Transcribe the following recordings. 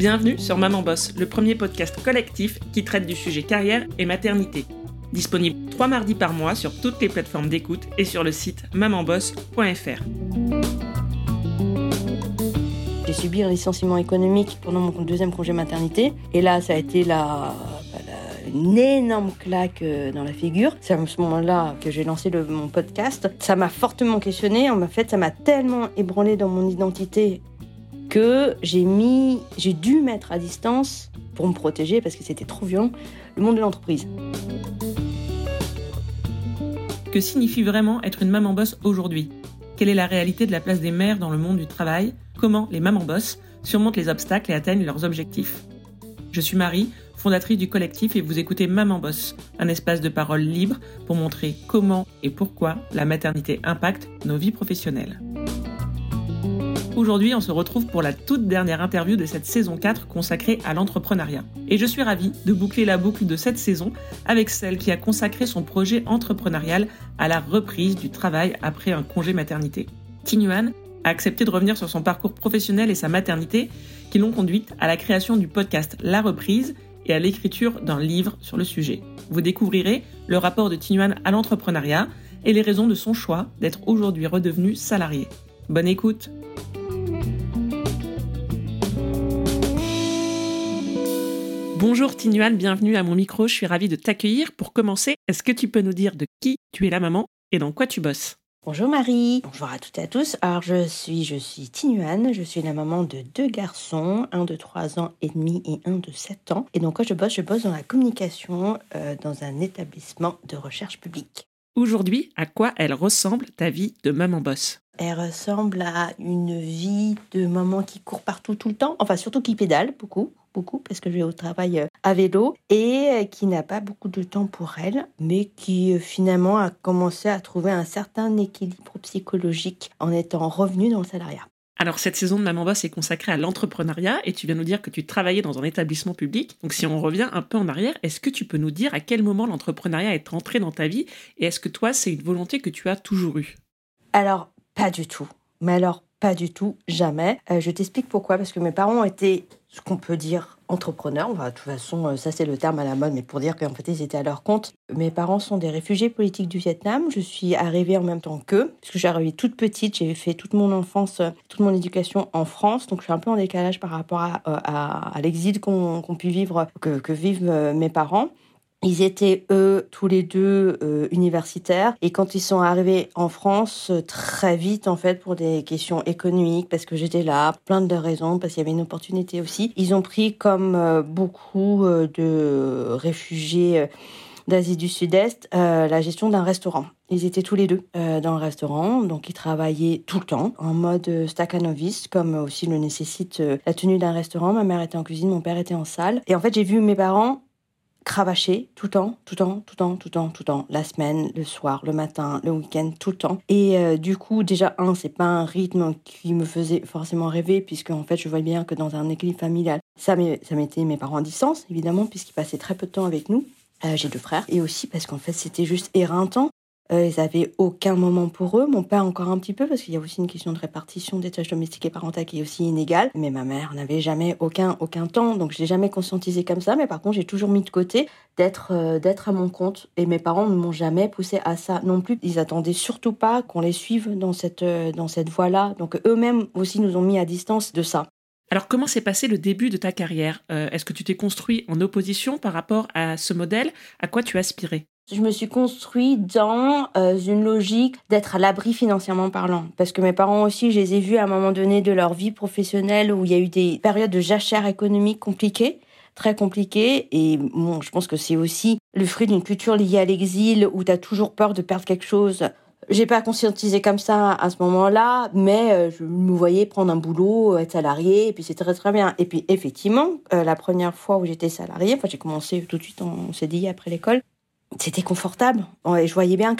Bienvenue sur Maman Boss, le premier podcast collectif qui traite du sujet carrière et maternité. Disponible trois mardis par mois sur toutes les plateformes d'écoute et sur le site mamanboss.fr. J'ai subi un licenciement économique pendant mon deuxième congé maternité. Et là, ça a été la, une énorme claque euh, dans la figure. C'est à ce moment-là que j'ai lancé mon podcast. Ça m'a fortement questionné. En fait, ça m'a tellement ébranlé dans mon identité que j'ai mis, j'ai dû mettre à distance pour me protéger parce que c'était trop violent le monde de l'entreprise. Que signifie vraiment être une maman boss aujourd'hui? Quelle est la réalité de la place des mères dans le monde du travail? Comment les mamans boss surmontent les obstacles et atteignent leurs objectifs? Je suis Marie, fondatrice du collectif et vous écoutez Maman Boss, un espace de parole libre pour montrer comment et pourquoi la maternité impacte nos vies professionnelles. Aujourd'hui, on se retrouve pour la toute dernière interview de cette saison 4 consacrée à l'entrepreneuriat. Et je suis ravie de boucler la boucle de cette saison avec celle qui a consacré son projet entrepreneurial à la reprise du travail après un congé maternité. Tinuan a accepté de revenir sur son parcours professionnel et sa maternité qui l'ont conduite à la création du podcast La Reprise et à l'écriture d'un livre sur le sujet. Vous découvrirez le rapport de Tinuan à l'entrepreneuriat et les raisons de son choix d'être aujourd'hui redevenu salarié. Bonne écoute Bonjour Tinuan, bienvenue à mon micro, je suis ravie de t'accueillir. Pour commencer, est-ce que tu peux nous dire de qui tu es la maman et dans quoi tu bosses? Bonjour Marie, bonjour à toutes et à tous. Alors je suis je suis Tinuan, je suis la maman de deux garçons, un de 3 ans et demi et un de 7 ans. Et donc quand je bosse, je bosse dans la communication euh, dans un établissement de recherche publique. Aujourd'hui, à quoi elle ressemble ta vie de maman boss Elle ressemble à une vie de maman qui court partout tout le temps, enfin surtout qui pédale beaucoup beaucoup parce que je vais au travail euh, à vélo et euh, qui n'a pas beaucoup de temps pour elle, mais qui euh, finalement a commencé à trouver un certain équilibre psychologique en étant revenue dans le salariat. Alors cette saison de Maman Boss est consacrée à l'entrepreneuriat et tu viens nous dire que tu travaillais dans un établissement public. Donc si on revient un peu en arrière, est-ce que tu peux nous dire à quel moment l'entrepreneuriat est entré dans ta vie et est-ce que toi c'est une volonté que tu as toujours eue? Alors pas du tout. Mais alors pas du tout, jamais. je t'explique pourquoi. Parce que mes parents étaient ce qu'on peut dire entrepreneurs. de toute façon, euh, ça c'est le terme à la mode, mais pour dire qu'en fait ils étaient à leur compte. Mes parents sont des réfugiés politiques du Vietnam. Je suis arrivée en même temps qu'eux, puisque j'ai arrivée toute petite. J'ai fait toute mon enfance, euh, toute mon éducation en France, donc je suis un peu en décalage par rapport à, euh, l'exil qu'ont pu vivre, que vivent mes parents. Ils étaient, eux, tous les deux euh, universitaires. Et quand ils sont arrivés en France, euh, très vite, en fait, pour des questions économiques, parce que j'étais là, plein de raisons, parce qu'il y avait une opportunité aussi, ils ont pris, comme euh, beaucoup de réfugiés d'Asie du Sud-Est, la gestion d'un restaurant. Ils étaient tous les deux dans le restaurant, donc ils travaillaient tout le temps, en mode staccanovis, comme aussi le nécessite la tenue d'un restaurant. Ma mère était en cuisine, mon père était en salle. Et en fait, j'ai vu mes parents cravacher tout le temps, tout le temps, tout le temps, tout le temps, tout le temps, la semaine, le soir, le matin, le week-end, tout le temps. Et euh, du coup, déjà, un, c'est pas un rythme qui me faisait forcément rêver, puisque en fait, je vois bien que dans un équilibre familial, ça mettait mes parents à distance, évidemment, puisqu'ils passaient très peu de temps avec nous. Euh, j'ai deux frères. Et aussi parce qu'en fait, c'était juste éreintant. Euh, ils n'avaient aucun moment pour eux. Mon père encore un petit peu, parce qu'il y a aussi une question de répartition des tâches domestiques et parentales qui est aussi inégale. Mais ma mère n'avait jamais aucun, aucun temps, donc je l'ai jamais conscientisé comme ça. Mais par contre, j'ai toujours mis de côté d'être euh, d'être à mon compte. Et mes parents ne m'ont jamais poussé à ça non plus. Ils attendaient surtout pas qu'on les suive dans cette, euh, dans cette voie-là. Donc eux-mêmes aussi nous ont mis à distance de ça. Alors comment s'est passé le début de ta carrière? Est-ce que tu t'es construit en opposition par rapport à ce modèle? À quoi tu aspirais je me suis construit dans euh, une logique d'être à l'abri financièrement parlant. Parce que mes parents aussi, je les ai vus à un moment donné de leur vie professionnelle où il y a eu des périodes de jachère économique compliquées très compliquées. Et bon, je pense que c'est aussi le fruit d'une culture liée à l'exil où tu as toujours peur de perdre quelque chose. J'ai pas conscientisé comme ça à ce moment-là, mais euh, je me voyais prendre un boulot, être salarié, et puis c'est très très bien. Et puis effectivement, euh, la première fois où j'étais salarié, enfin j'ai commencé tout de suite en CDI après l'école, c'était confortable. Et je voyais bien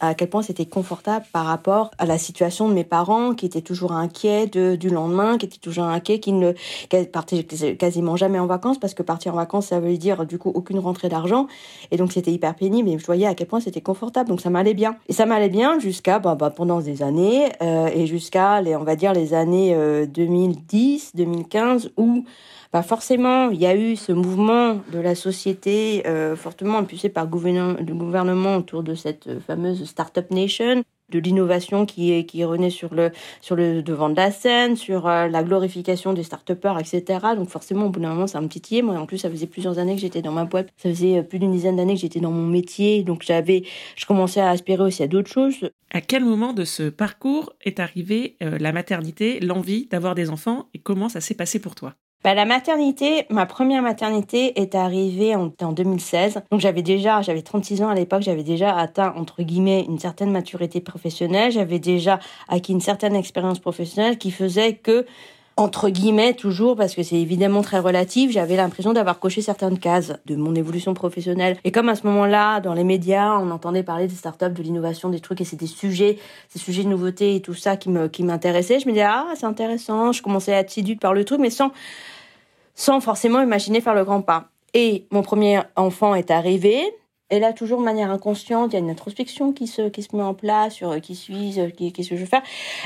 à quel point c'était confortable par rapport à la situation de mes parents qui étaient toujours inquiets du lendemain, qui étaient toujours inquiets, qui ne partaient quasiment jamais en vacances parce que partir en vacances, ça veut dire du coup aucune rentrée d'argent. Et donc c'était hyper pénible et je voyais à quel point c'était confortable. Donc ça m'allait bien. Et ça m'allait bien jusqu'à bah, bah, pendant des années euh, et jusqu'à les on va dire les années 2010, euh, 2015 où bah forcément, il y a eu ce mouvement de la société euh, fortement impulsé par le gouvernement, autour de cette euh, fameuse Startup Nation, de l'innovation qui, qui revenait sur le, sur le devant de la scène, sur euh, la glorification des start-upers, etc. Donc forcément, au bout d'un moment, ça me titillait. Moi, en plus, ça faisait plusieurs années que j'étais dans ma boîte. Ça faisait plus d'une dizaine d'années que j'étais dans mon métier. Donc j'avais, je commençais à aspirer aussi à d'autres choses. À quel moment de ce parcours est arrivée la maternité, l'envie d'avoir des enfants et comment ça s'est passé pour toi? Bah, la maternité, ma première maternité est arrivée en, en 2016. Donc j'avais déjà, j'avais 36 ans à l'époque, j'avais déjà atteint entre guillemets une certaine maturité professionnelle, j'avais déjà acquis une certaine expérience professionnelle qui faisait que entre guillemets toujours parce que c'est évidemment très relatif, j'avais l'impression d'avoir coché certaines cases de mon évolution professionnelle. Et comme à ce moment-là, dans les médias, on entendait parler des startups, de l'innovation, des trucs et c'était des sujets, ces sujets de nouveauté et tout ça qui me qui m'intéressait, je me disais ah, c'est intéressant, je commençais à être séduite par le truc mais sans sans forcément imaginer faire le grand pas. Et mon premier enfant est arrivé, et là, toujours de manière inconsciente, il y a une introspection qui se, qui se met en place sur euh, qui suis-je, euh, qu'est-ce que je veux faire.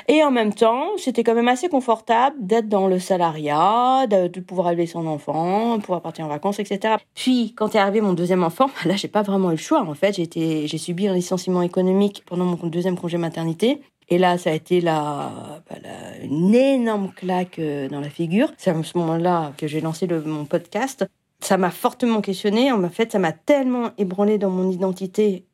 Et en même temps, c'était quand même assez confortable d'être dans le salariat, de, pouvoir élever son enfant, pouvoir partir en vacances, etc. Puis, quand est arrivé mon deuxième enfant, là, j'ai pas vraiment eu le choix. En fait, j'ai subi un licenciement économique pendant mon deuxième congé maternité. Et là, ça a été la, bah, une énorme claque euh, dans la figure. C'est à ce moment-là que j'ai lancé le, mon podcast ça m'a fortement questionné. En fait, ça m'a tellement ébranlé dans mon identité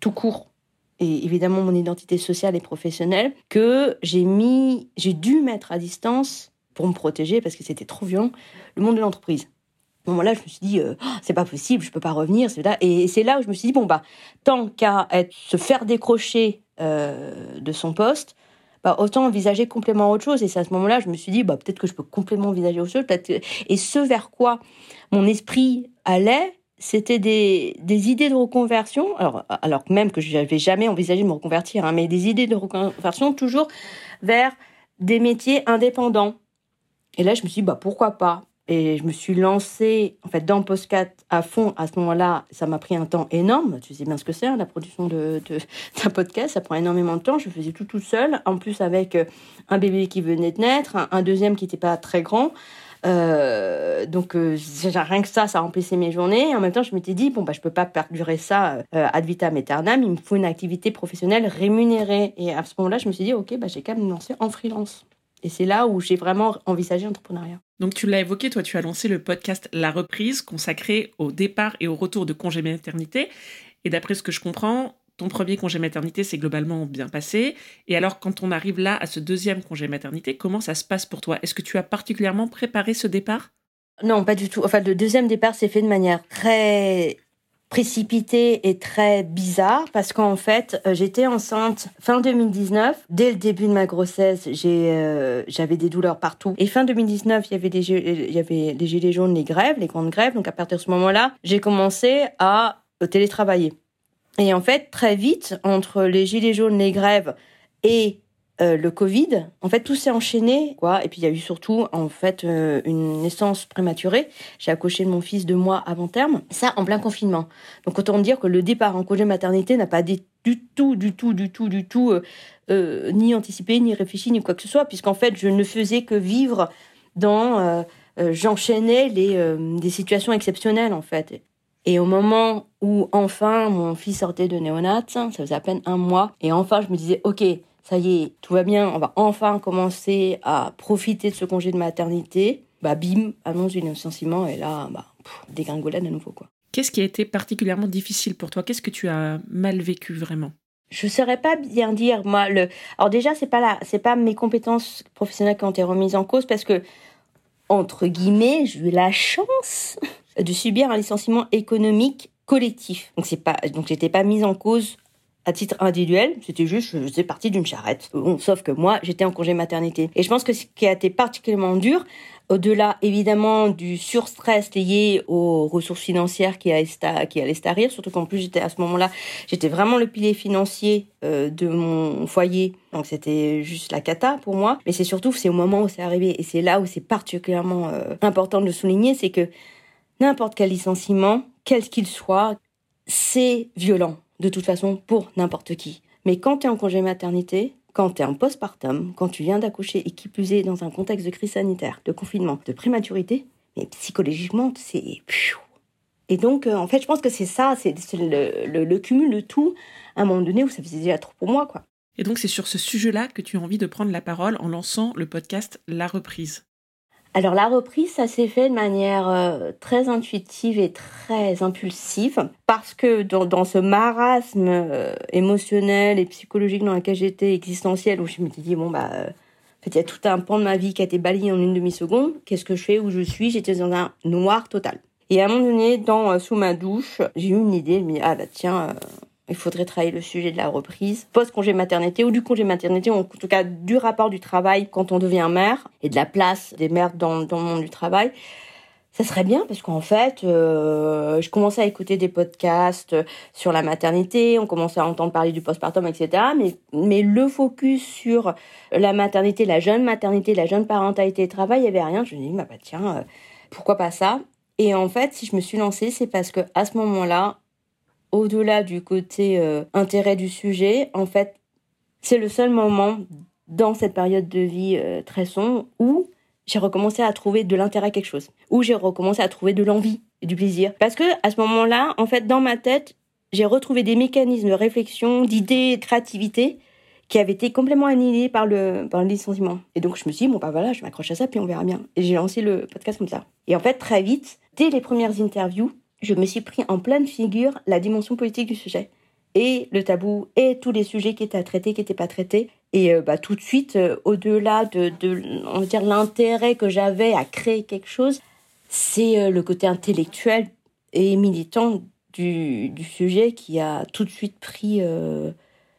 tout court et évidemment mon identité sociale et professionnelle que j'ai mis, j'ai dû mettre à distance pour me protéger parce que c'était trop violent le monde de l'entreprise. À ce moment-là, je me suis dit, euh, oh, c'est pas possible, je peux pas revenir. Et c'est là où je me suis dit, bon, bah, tant qu'à se faire décrocher euh, de son poste, bah, autant envisager complètement autre chose. Et c'est à ce moment-là, je me suis dit, bah, peut-être que je peux complètement envisager autre chose. Et ce vers quoi mon esprit allait, c'était des, des idées de reconversion. Alors, alors même que je n'avais jamais envisagé de me reconvertir, hein, mais des idées de reconversion toujours vers des métiers indépendants. Et là, je me suis dit, bah, pourquoi pas? Et je me suis lancée en fait dans Postcat à fond à ce moment-là. Ça m'a pris un temps énorme. Tu sais bien ce que c'est, hein, la production de, d'un podcast. Ça prend énormément de temps. Je faisais tout tout seul. En plus avec euh, un bébé qui venait de naître, un, deuxième qui n'était pas très grand. Euh, donc euh, rien que ça, ça remplissait mes journées. Et en même temps, je m'étais dit bon bah je peux pas perdurer ça ad vitam aeternam. Il me faut une activité professionnelle rémunérée. Et à ce moment-là, je me suis dit ok bah j'ai qu'à me lancer en freelance. Et c'est là où j'ai vraiment envisagé l'entrepreneuriat. Donc tu l'as évoqué, toi tu as lancé le podcast La Reprise consacré au départ et au retour de congé maternité. Et d'après ce que je comprends, ton premier congé maternité s'est globalement bien passé. Et alors quand on arrive là à ce deuxième congé maternité, comment ça se passe pour toi? Est-ce que tu as particulièrement préparé ce départ? Non, pas du tout. Enfin, le deuxième départ s'est fait de manière très précipité et très bizarre parce qu'en fait, euh, j'étais enceinte fin 2019. Dès le début de ma grossesse, euh, j'avais des douleurs partout. Et fin 2019, il y avait des, il y avait les gilets jaunes, les grèves, les grandes grèves. Donc à partir de ce moment-là, j'ai commencé à euh, télétravailler. Et en fait, très vite, entre les gilets jaunes, les grèves et euh, le Covid, en fait, tout s'est enchaîné, quoi. Et puis il y a eu surtout, en fait, euh, une naissance prématurée. J'ai accouché de mon fils deux mois avant terme. Ça, en plein confinement. Donc autant dire que le départ en congé maternité n'a pas du tout, du tout, du tout, du tout, euh, ni anticipé, ni réfléchi, ni quoi que ce soit, puisqu'en fait, je ne faisais que vivre dans, j'enchaînais des situations exceptionnelles, en fait. Et au moment où enfin mon fils sortait de néonat, ça faisait à peine un mois, et enfin je me disais, ok, ça y est, tout va bien, on va enfin commencer à profiter de ce congé de maternité. Bah bim, annonce du licenciement et là, bah, dégringolade à nouveau quoi. Qu'est-ce qui a été particulièrement difficile pour toi? Qu'est-ce que tu as mal vécu vraiment? Je saurais pas bien dire moi le alors déjà c'est pas là c'est pas mes compétences professionnelles qui ont été remises en cause parce que entre guillemets j'ai eu la chance de subir un licenciement économique collectif donc c'est pas donc j'étais pas mise en cause à titre individuel, c'était juste, je faisais partie d'une charrette. sauf que moi, j'étais en congé maternité. Et je pense que ce qui a été particulièrement dur, au-delà évidemment du surstress lié aux ressources financières qui allaient, qui allaient surtout qu'en plus j'étais à ce moment-là, j'étais vraiment le pilier financier euh, de mon foyer, donc c'était juste la cata pour moi. Mais c'est surtout, c'est au moment où c'est arrivé, et c'est là où c'est particulièrement euh, important de le souligner, c'est que n'importe quel licenciement, quel qu'il soit, c'est violent de toute façon pour n'importe qui. Mais quand tu es en congé maternité, quand tu es en postpartum, quand tu viens d'accoucher et qui plus est dans un contexte de crise sanitaire, de confinement, de prématurité, mais psychologiquement, c'est... Et donc, euh, en fait, je pense que c'est ça, c'est le, le, cumul de tout, à un moment donné où ça faisait déjà trop pour moi, quoi. Et donc, c'est sur ce sujet-là que tu as envie de prendre la parole en lançant le podcast La Reprise. Alors la reprise, ça s'est fait de manière euh, très intuitive et très impulsive parce que dans, ce marasme euh, émotionnel et psychologique dans lequel j'étais, existentiel, où je me suis dit, bon, bah, euh, en fait, il y a tout un pan de ma vie qui a été balayé en une demi-seconde. Qu'est-ce que je fais? Où je suis? J'étais dans un noir total. Et à un moment donné, dans, sous ma douche, j'ai eu une idée. Je me dis, ah bah tiens, il faudrait travailler le sujet de la reprise, post-congé maternité ou du congé maternité, ou en tout cas du rapport du travail quand on devient mère et de la place des mères dans, le monde du travail. Ça serait bien parce qu'en fait, euh, je commençais à écouter des podcasts sur la maternité, on commençait à entendre parler du postpartum, etc. Mais, mais le focus sur la maternité, la jeune maternité, la jeune parentalité et travail, il n'y avait rien. Je me dis, bah, bah tiens, euh, pourquoi pas ça? Et en fait, si je me suis lancée, c'est parce que à ce moment-là, au-delà du côté euh, intérêt du sujet, en fait, c'est le seul moment dans cette période de vie euh, très sombre où j'ai recommencé à trouver de l'intérêt à quelque chose, où j'ai recommencé à trouver de l'envie et du plaisir. Parce que à ce moment-là, en fait, dans ma tête, j'ai retrouvé des mécanismes de réflexion, d'idées, de créativité qui avaient été complètement annihilés par le, par le licenciement. Et donc je me suis dit, bon bah voilà, je m'accroche à ça, puis on verra bien. Et j'ai lancé le podcast comme ça. Et en fait, très vite, dès les premières interviews, je me suis pris en pleine figure la dimension politique du sujet et le tabou et tous les sujets qui étaient à traiter, qui n'étaient pas traités. Et euh, bah, tout de suite, euh, au-delà de, de, on va dire, l'intérêt que j'avais à créer quelque chose, c'est euh, le côté intellectuel et militant du, du, sujet qui a tout de suite pris,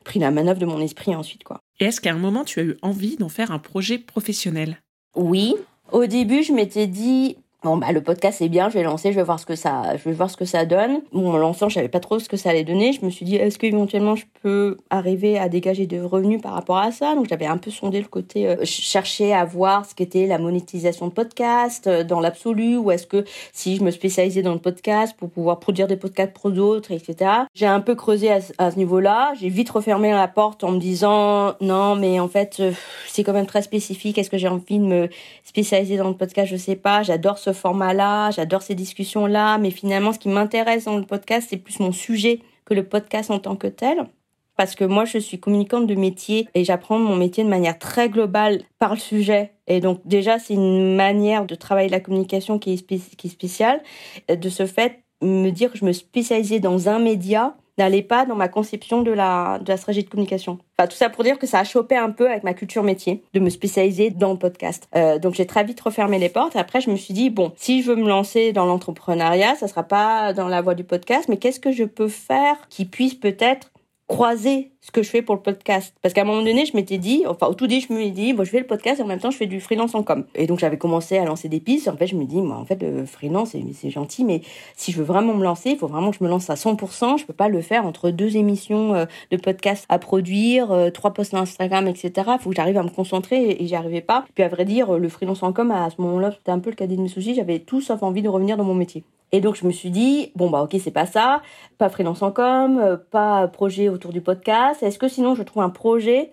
pris la manœuvre de mon esprit ensuite. Quoi. Et est-ce qu'à un moment, tu as eu envie d'en faire un projet professionnel? Oui. Au début, je m'étais dit, Bon bah le podcast c'est bien, je vais lancer, je vais voir ce que ça, je vais voir ce que ça donne. Bon en lançant, je savais pas trop ce que ça allait donner. Je me suis dit est-ce qu'éventuellement je peux arriver à dégager des revenus par rapport à ça? Donc j'avais un peu sondé le côté, euh, chercher à voir ce qu'était la monétisation de podcast euh, dans l'absolu, ou est-ce que si je me spécialisais dans le podcast pour pouvoir produire des podcasts pour d'autres, etc. J'ai un peu creusé à, ce niveau-là. J'ai vite refermé la porte en me disant non mais en fait euh, c'est quand même très spécifique. Est-ce que j'ai envie de me spécialiser dans le podcast? Je sais pas. J'adore ce format-là, j'adore ces discussions-là, mais finalement, ce qui m'intéresse dans le podcast, c'est plus mon sujet que le podcast en tant que tel. Parce que moi, je suis communicante de métier et j'apprends mon métier de manière très globale par le sujet. Et donc, déjà, c'est une manière de travailler la communication qui est, qui est spéciale. De ce fait, me dire que je me spécialisais dans un média, n'allait pas dans ma conception de la, de la stratégie de communication. Enfin, tout ça pour dire que ça a chopé un peu avec ma culture métier de me spécialiser dans le podcast. Euh, donc j'ai très vite refermé les portes. Après, je me suis dit bon, si je veux me lancer dans l'entrepreneuriat, ça sera pas dans la voie du podcast, mais qu'est-ce que je peux faire qui puisse peut-être croiser ce que je fais pour le podcast. Parce qu'à un moment donné, je m'étais dit, enfin au tout début, je me suis dit, bon, je fais le podcast et en même temps, je fais du freelance en com. Et donc j'avais commencé à lancer des pistes. En fait, je me dis, moi, en fait, le freelance, c'est gentil, mais si je veux vraiment me lancer, il faut vraiment que je me lance à 100%. Je peux pas le faire entre deux émissions euh, de podcast à produire, euh, trois posts Instagram, etc. Il faut que j'arrive à me concentrer et, j'y arrivais pas. Puis à vrai dire, le freelance en com, à ce moment-là, c'était un peu le cadet de mes soucis. J'avais tout sauf envie de revenir dans mon métier. Et donc je me suis dit bon bah ok c'est pas ça, pas freelance en com, euh, pas projet autour du podcast. Est-ce que sinon je trouve un projet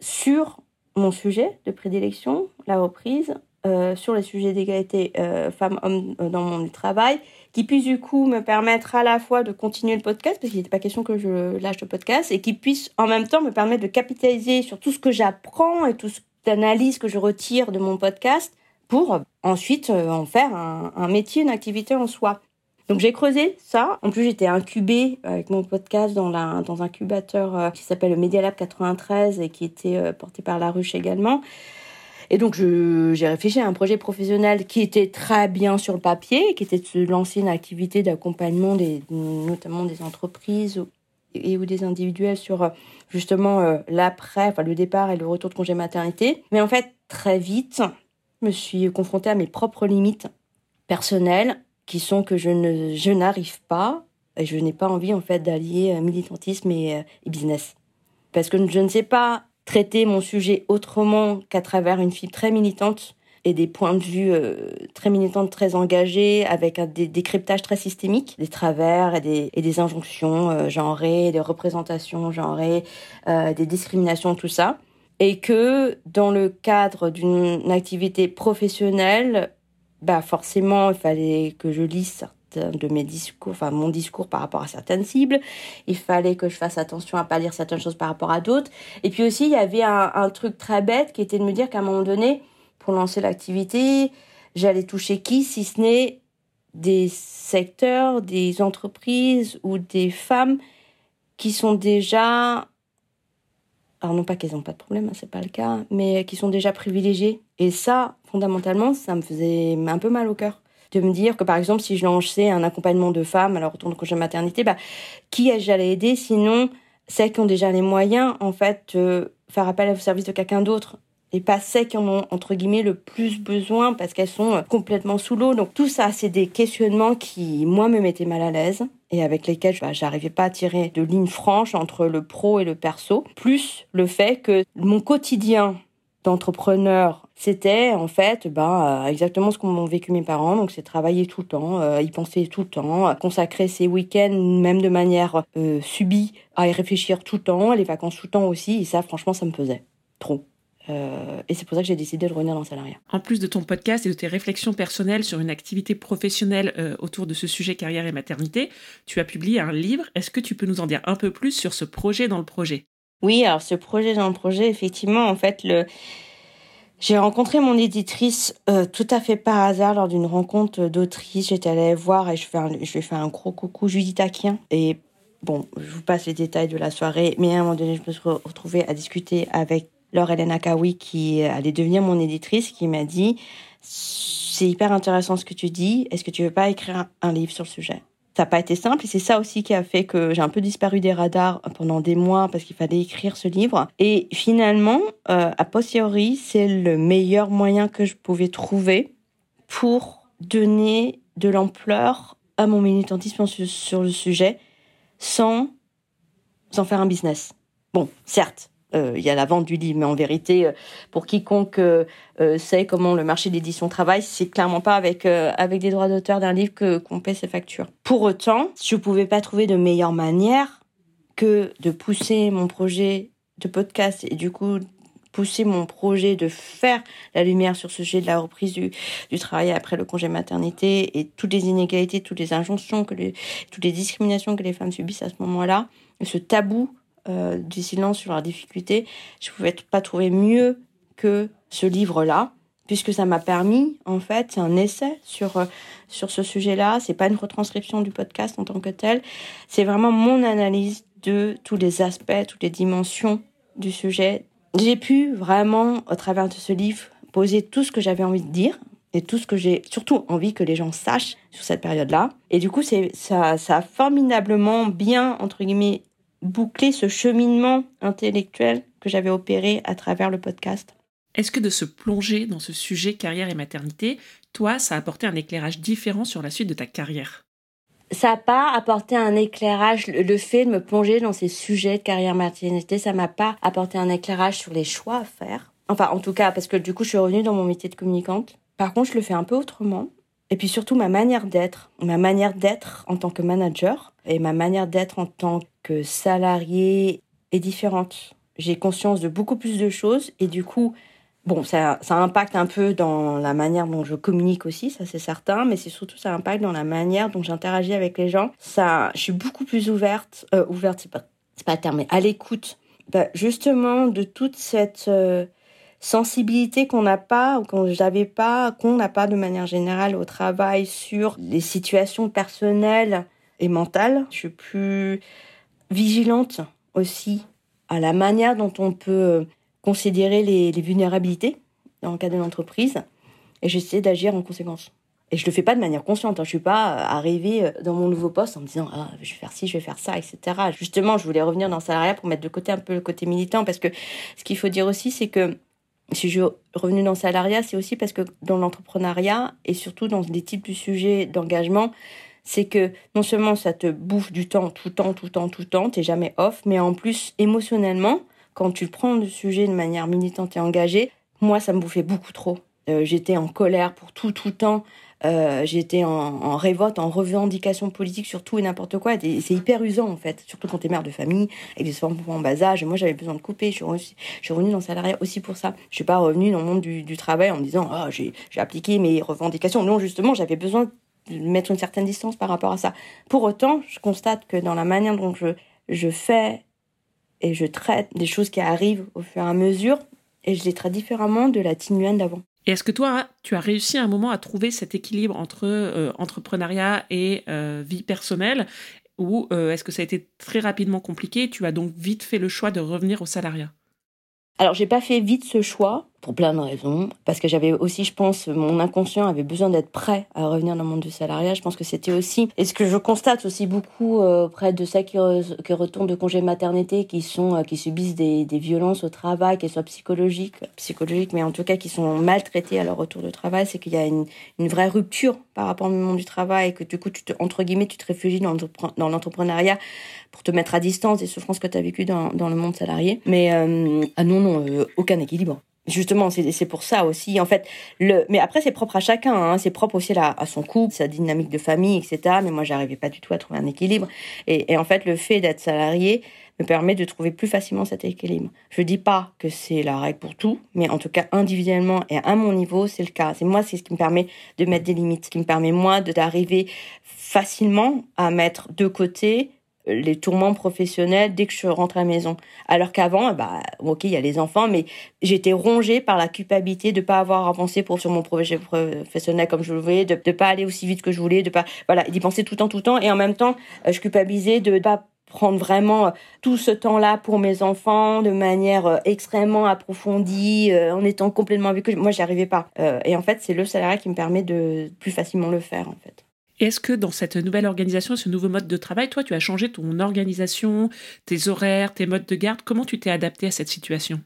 sur mon sujet de prédilection, la reprise, euh, sur les sujets d'égalité euh, femmes-hommes dans mon travail, qui puisse du coup me permettre à la fois de continuer le podcast, parce qu'il n'était pas question que je lâche le podcast, et qui puisse en même temps me permettre de capitaliser sur tout ce que j'apprends et tout ce d'analyse que je retire de mon podcast pour ensuite euh, en faire un, métier, une activité en soi. Donc j'ai creusé ça. En plus, j'étais incubée avec mon podcast dans, la, dans un incubateur euh, qui s'appelle le Media Lab 93 et qui était euh, porté par La Ruche également. Et donc j'ai réfléchi à un projet professionnel qui était très bien sur le papier, qui était de lancer une activité d'accompagnement des notamment des entreprises et ou des individuels sur justement l'après, enfin le départ et le retour de congé maternité. Mais en fait, très vite, je me suis confrontée à mes propres limites personnelles qui sont que je ne je n'arrive pas et je n'ai pas envie en fait d'allier militantisme et, et business parce que je ne sais pas traiter mon sujet autrement qu'à travers une fille très militante et des points de vue euh, très militants, très engagés, avec des décryptages très systémiques, des travers et des, et des injonctions euh, genrées, des représentations genrées, euh, des discriminations, tout ça. Et que dans le cadre d'une activité professionnelle, bah forcément, il fallait que je lise de mes discours, enfin mon discours par rapport à certaines cibles. Il fallait que je fasse attention à pas lire certaines choses par rapport à d'autres. Et puis aussi, il y avait un, un truc très bête qui était de me dire qu'à un moment donné, pour lancer l'activité, j'allais toucher qui si ce n'est des secteurs, des entreprises ou des femmes qui sont déjà alors non pas qu'elles n'ont pas de problème, hein, c'est pas le cas, mais qui sont déjà privilégiées. Et ça, fondamentalement, ça me faisait un peu mal au cœur de me dire que par exemple si je lançais un accompagnement de femmes à leur retour de congé maternité, bah qui est-ce j'allais aider? Sinon celles qui ont déjà les moyens en fait faire appel au service de quelqu'un d'autre et pas celles qui en ont entre guillemets le plus besoin parce qu'elles sont euh, complètement sous l'eau. Donc tout ça, c'est des questionnements qui moi me mettaient mal à l'aise et avec lesquels bah, j'arrivais pas à tirer de ligne franche entre le pro et le perso. Plus le fait que mon quotidien d'entrepreneur, c'était en fait bah, exactement ce qu'ont vécu mes parents. Donc c'est travailler tout le temps, euh, y penser tout le temps, consacrer ses week-ends même de manière euh, subie à y réfléchir tout le temps, les vacances tout le temps aussi. Et ça, franchement, ça me pesait trop. Euh, et c'est pour ça que j'ai décidé de revenir dans le salariat. En plus de ton podcast et de tes réflexions personnelles sur une activité professionnelle euh, autour de ce sujet carrière et maternité, tu as publié un livre. Est-ce que tu peux nous en dire un peu plus sur ce projet dans le projet? Oui, alors ce projet dans le projet, effectivement, en fait, le... j'ai rencontré mon éditrice euh, tout à fait par hasard lors d'une rencontre d'autrice. J'étais allée voir et je, un... lui ai fait un gros coucou Judith Aquien. Et bon, je vous passe les détails de la soirée, mais à un moment donné, je me suis retrouvée à discuter avec Laure Hélène Akawi, qui allait devenir mon éditrice, qui m'a dit C'est hyper intéressant ce que tu dis, est-ce que tu veux pas écrire un livre sur le sujet? Ça n'a pas été simple et c'est ça aussi qui a fait que j'ai un peu disparu des radars pendant des mois parce qu'il fallait écrire ce livre. Et finalement, euh, a posteriori, c'est le meilleur moyen que je pouvais trouver pour donner de l'ampleur à mon militantisme sur le sujet sans en faire un business. Bon, certes, euh, il y a la vente du livre, mais en vérité, euh, pour quiconque euh, sait comment le marché d'édition travaille, c'est clairement pas avec avec des droits d'auteur d'un livre que qu'on paie ses factures. Pour autant, je pouvais pas trouver de meilleure manière que de pousser mon projet de podcast et du coup pousser mon projet de faire la lumière sur ce sujet de la reprise du, travail après le congé maternité et toutes les inégalités, toutes les injonctions, toutes les discriminations que les femmes subissent à ce moment-là, ce tabou euh, du silence sur la difficulté, je pouvais pas trouver mieux que ce livre-là, puisque ça m'a permis, en fait, c'est un essai sur euh, sur ce sujet-là. C'est pas une retranscription du podcast en tant que tel. C'est vraiment mon analyse de tous les aspects, toutes les dimensions du sujet. J'ai pu vraiment, au travers de ce livre, poser tout ce que j'avais envie de dire et tout ce que j'ai surtout envie que les gens sachent sur cette période-là. Et du coup, c'est ça, ça a formidablement bien entre guillemets boucler ce cheminement intellectuel que j'avais opéré à travers le podcast. Est-ce que de se plonger dans ce sujet carrière et maternité, toi, ça a apporté un éclairage différent sur la suite de ta carrière? Ça n'a pas apporté un éclairage, le fait de me plonger dans ces sujets de carrière maternité, ça m'a pas apporté un éclairage sur les choix à faire. Enfin, en tout cas, parce que du coup, je suis revenue dans mon métier de communicante. Par contre, je le fais un peu autrement. Et puis surtout, ma manière d'être, ma manière d'être en tant que manager et ma manière d'être en tant que salarié est différente. J'ai conscience de beaucoup plus de choses et du coup, bon, ça, impacte un peu dans la manière dont je communique aussi, ça c'est certain, mais c'est surtout ça impacte dans la manière dont j'interagis avec les gens. Ça, je suis beaucoup plus ouverte, euh, ouverte, c'est pas, c'est pas le terme, mais à l'écoute. Bah, justement, de toute cette euh, sensibilité qu'on n'a pas ou qu'on n'avais pas, qu'on n'a pas de manière générale au travail sur les situations personnelles et mentales. Je suis plus vigilante aussi à la manière dont on peut considérer les, vulnérabilités dans le cadre d'une entreprise et j'essaie d'agir en conséquence. Et je le fais pas de manière consciente. Hein. Je suis pas euh, arrivée euh, dans mon nouveau poste en me disant ah je vais faire ci, je vais faire ça, etc. Justement, je voulais revenir dans le salariat pour mettre de côté un peu le côté militant parce que ce qu'il faut dire aussi, c'est que si je suis revenue dans le salariat, c'est aussi parce que dans l'entrepreneuriat et surtout dans des types de sujets d'engagement, c'est que non seulement ça te bouffe du temps tout le temps, tout le temps, tout le temps, t'es jamais off, mais en plus émotionnellement, quand tu prends le sujet de manière militante et engagée, moi ça me bouffait beaucoup trop. Euh, j'étais en colère pour tout, tout le temps. Euh, j'étais en, révolte, en revendication politique sur tout et n'importe quoi. c'est hyper usant en fait, surtout quand t'es mère de famille avec des enfants en bas âge. Et moi, j'avais besoin de couper. Je suis, revenue dans le salariat aussi pour ça. Je suis pas revenue dans le monde du, travail en disant oh, j'ai appliqué mes revendications. Non, justement, j'avais besoin mettre une certaine distance par rapport à ça. Pour autant, je constate que dans la manière dont je, je fais et je traite des choses qui arrivent au fur et à mesure, et je les traite différemment de la Tinuane d'avant. Et est-ce que toi, tu as réussi à un moment à trouver cet équilibre entre euh, entrepreneuriat et euh, vie personnelle ou euh, est-ce que ça a été très rapidement compliqué Tu as donc vite fait le choix de revenir au salariat? Alors, j'ai pas fait vite ce choix pour plein de raisons. Parce que j'avais aussi, je pense, mon inconscient avait besoin d'être prêt à revenir dans le monde du salariat. Je pense que c'était aussi, et ce que je constate aussi beaucoup euh, auprès de ceux qui, qui retournent de congé maternité, qui sont, euh, qui subissent des, des violences au travail, qu'elles soient psychologiques, psychologiques, mais en tout cas qui sont maltraités à leur retour de travail, c'est qu'il y a une, une vraie rupture par rapport au monde du travail et que du coup, tu te, entre guillemets, tu te réfugies dans l'entrepreneuriat pour te mettre à distance des souffrances que tu as vécues dans, dans le monde salarié. Mais, euh, ah non, non, aucun équilibre. Justement, c'est pour ça aussi. En fait, le, mais après, c'est propre à chacun. Hein. C'est propre aussi à, à, son couple, sa dynamique de famille, etc. Mais moi, j'arrivais pas du tout à trouver un équilibre. Et, en fait, le fait d'être salarié me permet de trouver plus facilement cet équilibre. Je dis pas que c'est la règle pour tout, mais en tout cas, individuellement et à mon niveau, c'est le cas. C'est moi, c'est ce qui me permet de mettre des limites, ce qui me permet, moi, d'arriver facilement à mettre de côté les tourments professionnels dès que je rentre à la maison. Alors qu'avant, bah, ok, il y a les enfants, mais j'étais rongée par la culpabilité de pas avoir avancé pour sur mon projet professionnel comme je le voulais, de, ne pas aller aussi vite que je voulais, de pas, voilà, d'y penser tout le temps, tout le temps, et en même temps, euh, je culpabilisais de pas prendre vraiment euh, tout ce temps-là pour mes enfants de manière euh, extrêmement approfondie, en étant complètement avec eux. Moi, j'y arrivais pas. et en fait, c'est le salariat qui me permet de plus facilement le faire, en fait. Est-ce que dans cette nouvelle organisation, ce nouveau mode de travail, toi, tu as changé ton organisation, tes horaires, tes modes de garde? Comment tu t'es adapté à cette situation?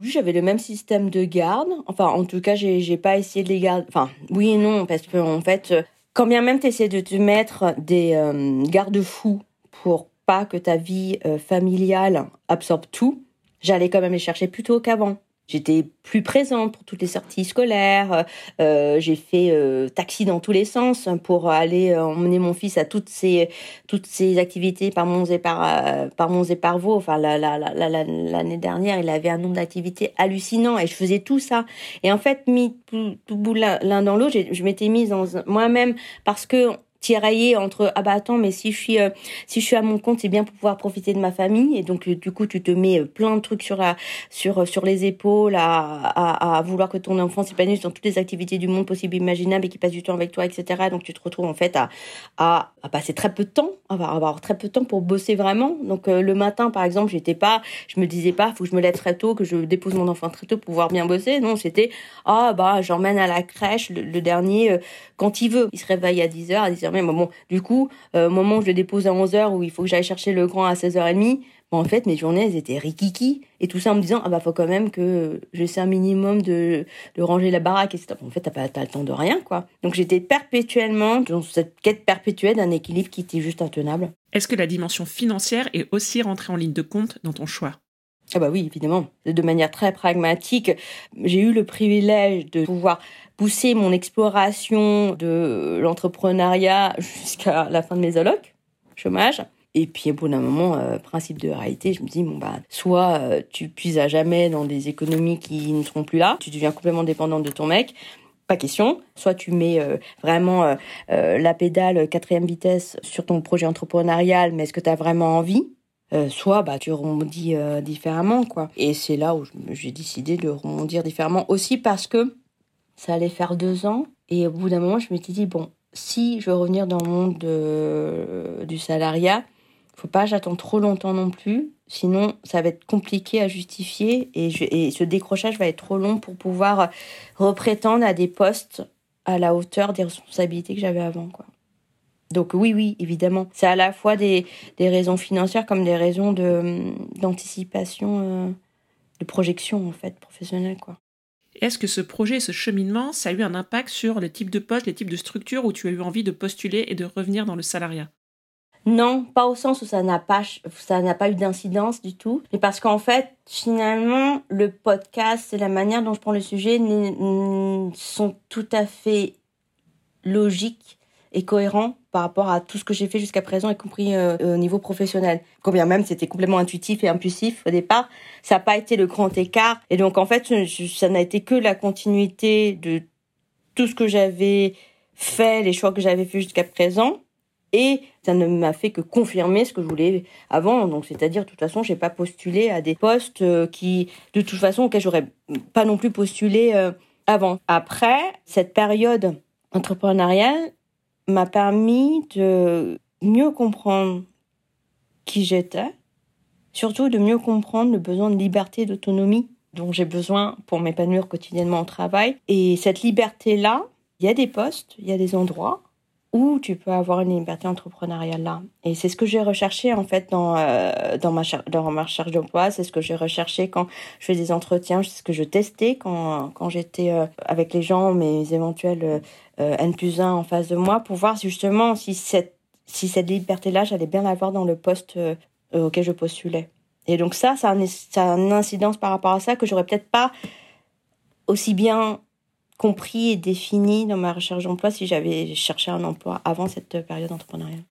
J'avais le même système de garde. Enfin, en tout cas, j'ai pas essayé de les garder. Enfin, oui et non, parce que en fait, quand bien même tu essaies de te mettre des euh, garde-fous pour pas que ta vie euh, familiale absorbe tout, j'allais quand même les chercher plus tôt qu'avant. J'étais plus présente pour toutes les sorties scolaires. Euh, j'ai fait euh, taxi dans tous les sens pour aller euh, emmener mon fils à toutes ces toutes ces activités par Mons et par euh, par Mons et par Vaux. Enfin l'année dernière, il avait un nombre d'activités hallucinant et je faisais tout ça. Et en fait, mis tout, tout bout l'un dans l'autre, je m'étais mise dans moi-même parce que tirailler entre ah bah attends mais si je suis euh, si je suis à mon compte c'est bien pour pouvoir profiter de ma famille. Et donc euh, du coup tu te mets euh, plein de trucs sur la sur sur les épaules à, à, vouloir que ton enfant s'épanouisse dans toutes les activités du monde possible imaginables et qu'il passe du temps avec toi etc donc tu te retrouves en fait à à, à passer très peu de temps à avoir très peu de temps pour bosser vraiment. Donc le matin par exemple j'étais pas je me disais pas faut que je me lève très tôt que je dépose mon enfant très tôt pour pouvoir bien bosser. Non c'était ah bah j'emmène à la crèche le, dernier quand il veut. Il se réveille à 10h à 10h mais bon, du coup, euh, au moment où je le dépose à 11h, où il faut que j'aille chercher le grand à 16h30, bon, en fait, mes journées, elles étaient rikiki. Et tout ça en me disant, ah bah, faut quand même que j'essaie un minimum de, de ranger la baraque, etc. En fait, t'as pas as le temps de rien, quoi. Donc, j'étais perpétuellement dans cette quête perpétuelle d'un équilibre qui était juste intenable. Est-ce que la dimension financière est aussi rentrée en ligne de compte dans ton choix? Ah bah oui, évidemment. De manière très pragmatique, j'ai eu le privilège de pouvoir pousser mon exploration de l'entrepreneuriat jusqu'à la fin de mes allocs, chômage. Et puis, au bout d'un moment, euh, principe de réalité, je me dis, bon, bah, soit euh, tu puises à jamais dans des économies qui ne seront plus là, tu deviens complètement dépendante de ton mec, pas question. Soit tu mets euh, vraiment la pédale quatrième vitesse sur ton projet entrepreneurial, mais est-ce que tu as vraiment envie soit bah tu rebondis différemment quoi et c'est là où j'ai décidé de rebondir différemment aussi parce que ça allait faire deux ans. Et au bout d'un moment, je m'étais dit, bon, si je veux revenir dans le monde de, du salariat, faut pas j'attends trop longtemps non plus. Sinon, ça va être compliqué à justifier et ce décrochage va être trop long pour pouvoir reprétendre à des postes à la hauteur des responsabilités que j'avais avant, quoi. Donc oui, oui, évidemment. C'est à la fois des, des, raisons financières comme des raisons de d'anticipation, euh, de projection en fait professionnelle, quoi. Est-ce que ce projet, ce cheminement, ça a eu un impact sur le type de poste, les types de structures où tu as eu envie de postuler et de revenir dans le salariat? Non, pas au sens où ça n'a pas, ça n'a pas eu d'incidence du tout. Mais parce qu'en fait, finalement, le podcast et la manière dont je prends le sujet sont tout à fait logiques et cohérents par rapport à tout ce que j'ai fait jusqu'à présent, y compris euh, au niveau professionnel. Combien même c'était complètement intuitif et impulsif au départ, ça n'a pas été le grand écart. Et donc en fait, ça n'a été que la continuité de tout ce que j'avais fait, les choix que j'avais fait jusqu'à présent et ça ne m'a fait que confirmer ce que je voulais avant. Donc, c'est-à-dire, de toute façon, j'ai pas postulé à des postes euh, qui, de toute façon, auxquels j'aurais pas non plus postulé euh, avant. Après, cette période entrepreneuriale m'a permis de mieux comprendre qui j'étais, surtout de mieux comprendre le besoin de liberté et d'autonomie dont j'ai besoin pour m'épanouir quotidiennement au travail. Et cette liberté-là, il y a des postes, il y a des endroits où tu peux avoir une liberté entrepreneuriale là. Et c'est ce que j'ai recherché en fait dans euh, dans ma dans ma recherche d'emploi, c'est ce que j'ai recherché quand je fais des entretiens, c'est ce que je testais quand quand j'étais euh, avec les gens, mes éventuels euh, N plus 1 en face de moi, pour voir justement si cette si cette liberté là, j'allais bien l'avoir dans le poste auquel je postulais. Et donc ça, ça a, ça a une incidence par rapport à ça que j'aurais peut-être pas aussi bien compris et défini dans ma recherche d'emploi si j'avais cherché un emploi avant cette période entrepreneuriale.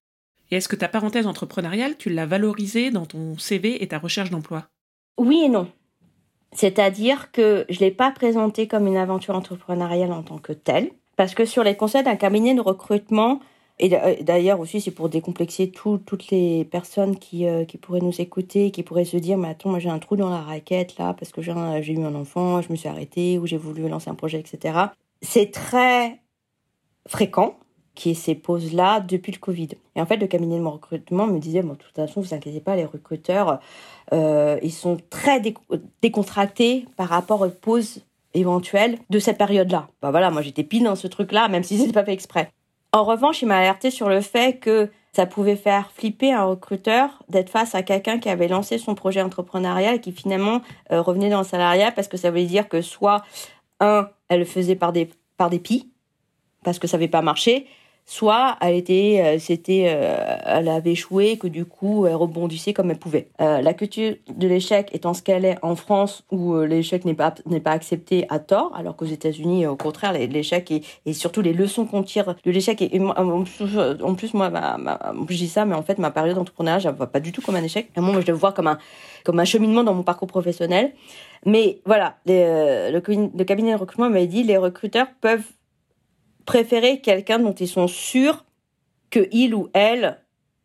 Et est-ce que ta parenthèse entrepreneuriale, tu l'as valorisée dans ton CV et ta recherche d'emploi? Oui et non. C'est-à-dire que je ne l'ai pas présentée comme une aventure entrepreneuriale en tant que telle, parce que sur les conseils d'un cabinet de recrutement, et d'ailleurs aussi, c'est pour décomplexer toutes les personnes qui, euh, qui pourraient nous écouter, qui pourraient se dire, mais attends, moi j'ai un trou dans la raquette là, parce que j'ai eu un enfant, je me suis arrêtée, ou j'ai voulu lancer un projet, etc. C'est très fréquent qui est ces pauses-là depuis le Covid. Et en fait, le cabinet de recrutement me disait, bon, de toute façon, vous inquiétez pas, les recruteurs, euh, ils sont très décontractés par rapport aux pauses éventuelles de cette période-là. Bah voilà, moi j'étais pile dans ce truc-là, même si c'était pas fait exprès. En revanche, il m'a alerté sur le fait que ça pouvait faire flipper un recruteur d'être face à quelqu'un qui avait lancé son projet entrepreneurial et qui finalement euh, revenait dans le salariat parce que ça voulait dire que soit un, elle le faisait par des par parce que ça n'avait pas marché, soit elle était, euh, c'était, euh, elle avait échoué, que du coup elle rebondissait comme elle pouvait. Euh, la culture de l'échec étant ce qu'elle est en France, où l'échec n'est pas n'est pas accepté à tort, alors qu'aux États-Unis, au contraire, l'échec et, et surtout les leçons qu'on tire de l'échec. Et, en, plus, moi, ma, ma, je dis ça, mais en fait, ma période d'entrepreneuriat, je la vois pas du tout comme un échec. Moi, je le vois comme un comme un cheminement dans mon parcours professionnel. Mais voilà, le, le cabinet de recrutement m'avait dit les recruteurs peuvent préférer quelqu'un dont ils sont sûrs que il ou elle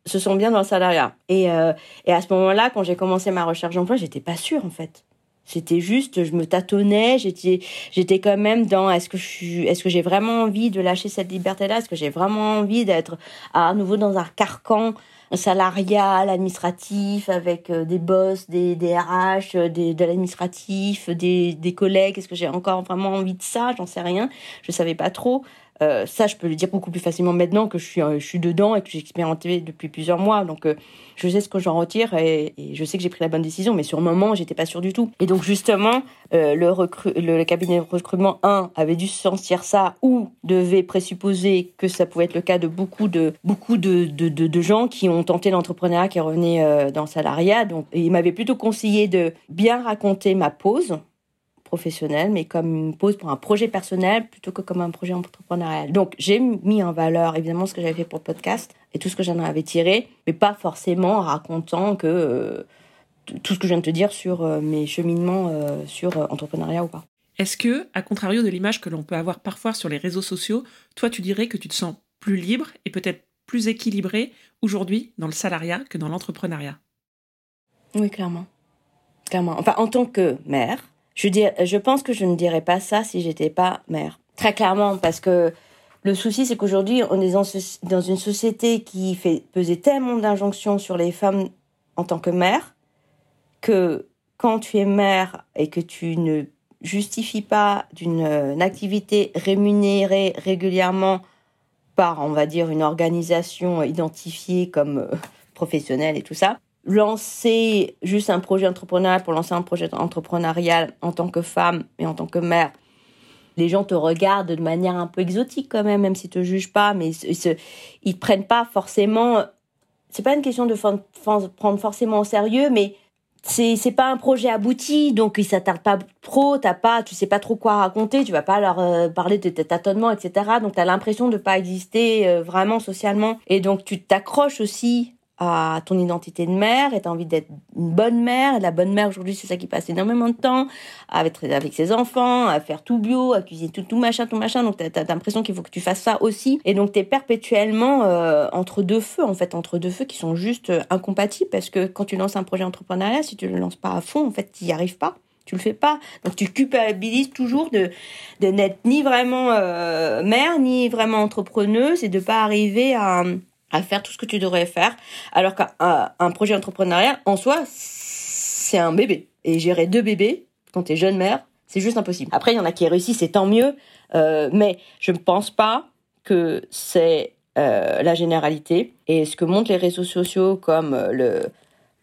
se sont bien dans le salariat. Et, euh, et à ce moment-là, quand j'ai commencé ma recherche d'emploi, j'étais pas sûre en fait. C'était juste, je me tâtonnais, j'étais, j'étais quand même dans est-ce que je est-ce que j'ai vraiment envie de lâcher cette liberté-là, est-ce que j'ai vraiment envie d'être à nouveau dans un carcan salarial, administratif, avec euh, des boss, des, des RH, euh, des, de l'administratif, des, des collègues, est-ce que j'ai encore vraiment envie de ça, j'en sais rien, je savais pas trop. Euh, ça, je peux le dire beaucoup plus facilement maintenant que je suis, euh, je suis dedans et que j'ai expérimenté depuis plusieurs mois. Donc, euh, je sais ce que j'en retire et, je sais que j'ai pris la bonne décision. Mais sur le moment, j'étais pas sûre du tout. Et donc, justement, le, le, cabinet de recrutement 1 avait dû sentir ça ou devait présupposer que ça pouvait être le cas de beaucoup de, beaucoup de, de, de, gens qui ont tenté l'entrepreneuriat, qui revenaient dans le salariat. Donc, il m'avait plutôt conseillé de bien raconter ma pause professionnel, mais comme une pause pour un projet personnel plutôt que comme un projet entrepreneurial. Donc, j'ai mis en valeur évidemment ce que j'avais fait pour le podcast et tout ce que j'en avais tiré, mais pas forcément en racontant que euh, tout ce que je viens de te dire sur euh, mes cheminements euh, sur entrepreneuriat ou pas. Est-ce que, à contrario de l'image que l'on peut avoir parfois sur les réseaux sociaux, toi tu dirais que tu te sens plus libre et peut-être plus équilibré aujourd'hui dans le salariat que dans l'entrepreneuriat? Oui, clairement. Clairement. Enfin, en tant que mère, je, je pense que je ne dirais pas ça si j'étais pas mère. Très clairement, parce que le souci, c'est qu'aujourd'hui, on est dans, une société qui fait peser tellement d'injonctions sur les femmes en tant que mère, que quand tu es mère et que tu ne justifie pas d'une euh, activité rémunérée régulièrement par, on va dire, une organisation identifiée comme euh, professionnelle et tout ça, lancer juste un projet entrepreneurial pour lancer un projet entrepreneurial en tant que femme et en tant que mère, les gens te regardent de manière un peu exotique quand même, même s'ils te jugent pas, mais ils, se, ils prennent pas forcément. C'est pas une question de prendre forcément au sérieux, mais c'est c'est pas un projet abouti donc ils s'attardent pas trop t'as pas tu sais pas trop quoi raconter tu vas pas leur euh, parler de tes tâtonnements etc donc t'as l'impression de pas exister euh, vraiment socialement et donc tu t'accroches aussi à ton identité de mère et tu as envie d'être une bonne mère. Et la bonne mère aujourd'hui, c'est ça qui passe énormément de temps avec, ses enfants, à faire tout bio, à cuisiner tout, tout machin, tout machin. Donc tu as, l'impression qu'il faut que tu fasses ça aussi. Et donc tu es perpétuellement euh, entre deux feux, en fait, entre deux feux qui sont juste euh, incompatibles parce que quand tu lances un projet entrepreneurial, si tu le lances pas à fond, en fait, tu n'y arrives pas. Tu le fais pas. Donc tu culpabilises toujours de, de n'être ni vraiment euh, mère, ni vraiment entrepreneuse et de pas arriver à à faire tout ce que tu devrais faire. Alors qu'un projet entrepreneurial, en soi, c'est un bébé. Et gérer deux bébés, quand tu es jeune mère, c'est juste impossible. Après, il y en a qui réussissent, c'est tant mieux. Euh, mais je ne pense pas que c'est euh, la généralité. Et ce que montrent les réseaux sociaux comme euh, le,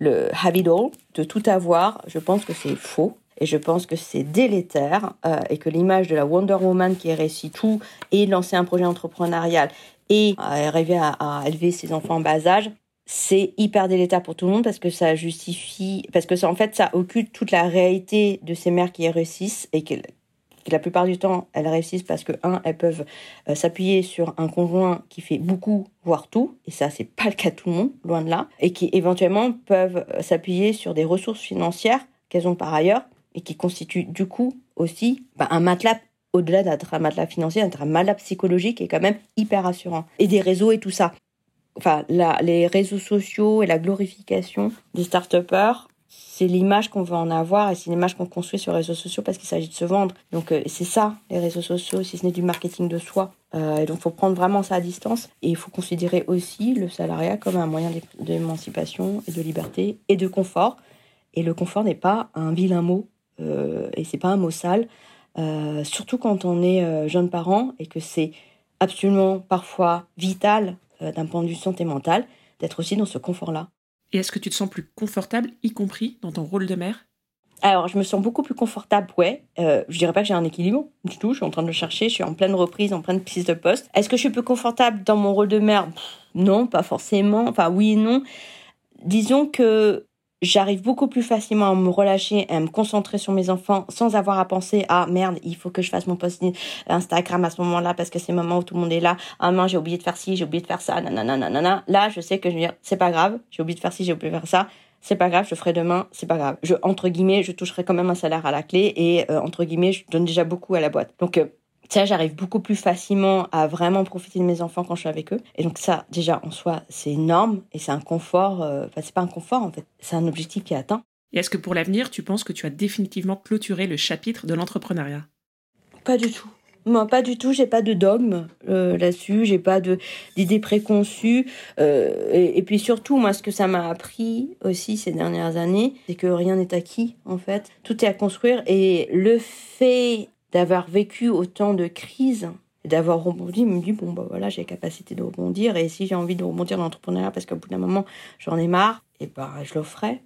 le have it all, de tout avoir, je pense que c'est faux. Et je pense que c'est délétère et que l'image de la Wonder Woman qui réussit tout et lancer un projet entrepreneurial et arriver à, élever ses enfants en bas âge, c'est hyper délétère pour tout le monde parce que ça justifie, parce que ça, en fait, ça occulte toute la réalité de ces mères qui réussissent et que, la plupart du temps, elles réussissent parce que, un, elles peuvent euh, s'appuyer sur un conjoint qui fait beaucoup, voire tout, et ça, c'est pas le cas de tout le monde, loin de là, et qui éventuellement peuvent euh, s'appuyer sur des ressources financières qu'elles ont par ailleurs et qui constituent du coup aussi bah, un matelas au-delà d'un matelas financier, un matelas psychologique est quand même hyper rassurant. Et des réseaux et tout ça. Enfin, les réseaux sociaux et la glorification des start c'est l'image qu'on veut en avoir et c'est l'image qu'on construit sur les réseaux sociaux parce qu'il s'agit de se vendre. Donc euh, c'est ça, les réseaux sociaux, si ce n'est du marketing de soi. Euh, et donc il faut prendre vraiment ça à distance et il faut considérer aussi le salariat comme un moyen d'émancipation et de liberté et de confort. Et le confort n'est pas un vilain mot et c'est pas un mot sale. Euh, surtout quand on est euh, jeune parent et que c'est absolument parfois vital euh, d'un point de vue santé mentale d'être aussi dans ce confort-là. Et est-ce que tu te sens plus confortable, y compris dans ton rôle de mère? Alors, je me sens beaucoup plus confortable, ouais. Euh, je dirais pas que j'ai un équilibre du tout. Je suis en train de le chercher. Je suis en pleine reprise, en pleine prise de poste. Est-ce que je suis plus confortable dans mon rôle de mère? Non, pas forcément. Enfin, oui et non. Disons que j'arrive beaucoup plus facilement à me relâcher à me concentrer sur mes enfants sans avoir à penser à merde, il faut que je fasse mon post Instagram à ce moment-là parce que c'est le moment où tout le monde est là. Ah non, j'ai oublié de faire ci, j'ai oublié de faire ça, nanana, nanana. Là, je sais que je vais dire, c'est pas grave, j'ai oublié de faire ci, j'ai oublié de faire ça. C'est pas grave, je ferai demain, c'est pas grave. Je, entre guillemets, je toucherai quand même un salaire à la clé et, euh, entre guillemets, je donne déjà beaucoup à la boîte. Donc, euh, ça, j'arrive beaucoup plus facilement à vraiment profiter de mes enfants quand je suis avec eux. Et donc ça, déjà, en soi, c'est énorme et c'est un confort. Euh, enfin, c'est pas un confort, en fait. C'est un objectif qui est atteint. Et est-ce que pour l'avenir, tu penses que tu as définitivement clôturé le chapitre de l'entrepreneuriat? Pas du tout. Moi, pas du tout. J'ai pas de dogme euh, là-dessus. J'ai pas de d'idées préconçues. Euh, et, et, puis surtout, moi, ce que ça m'a appris aussi ces dernières années, c'est que rien n'est acquis. En fait, tout est à construire. Et le fait d'avoir vécu autant de crises, d'avoir rebondi, me dit bon bah voilà j'ai la capacité de rebondir et si j'ai envie de rebondir dans l'entrepreneuriat parce qu'au bout d'un moment j'en ai marre, et bah je le ferai.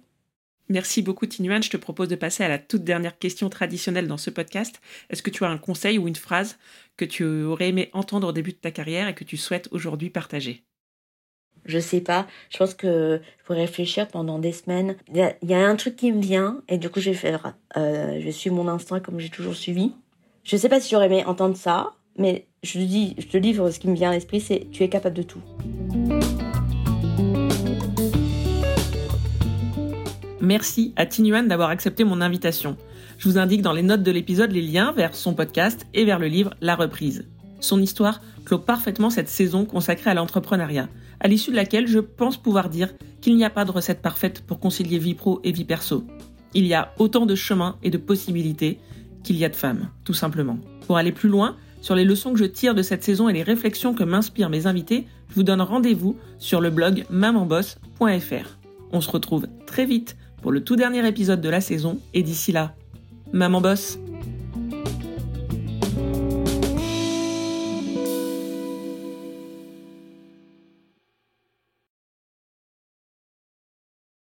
Merci beaucoup Tinuan, je te propose de passer à la toute dernière question traditionnelle dans ce podcast. Est-ce que tu as un conseil ou une phrase que tu aurais aimé entendre au début de ta carrière et que tu souhaites aujourd'hui partager? Je sais pas. Je pense que je pourrais réfléchir pendant des semaines. Il y, a un truc qui me vient et du coup je vais faire. Euh, je suis mon instinct comme j'ai toujours suivi. Je sais pas si j'aurais aimé entendre ça, mais je te dis, je te livre ce qui me vient à l'esprit, c'est tu es capable de tout. Merci à Tinuan d'avoir accepté mon invitation. Je vous indique dans les notes de l'épisode les liens vers son podcast et vers le livre La reprise. Son histoire clôt parfaitement cette saison consacrée à l'entrepreneuriat, à l'issue de laquelle je pense pouvoir dire qu'il n'y a pas de recette parfaite pour concilier vie pro et vie perso. Il y a autant de chemins et de possibilités qu'il y a de femmes, tout simplement. Pour aller plus loin, sur les leçons que je tire de cette saison et les réflexions que m'inspirent mes invités, je vous donne rendez-vous sur le blog mamanboss.fr. On se retrouve très vite pour le tout dernier épisode de la saison et d'ici là, Maman Boss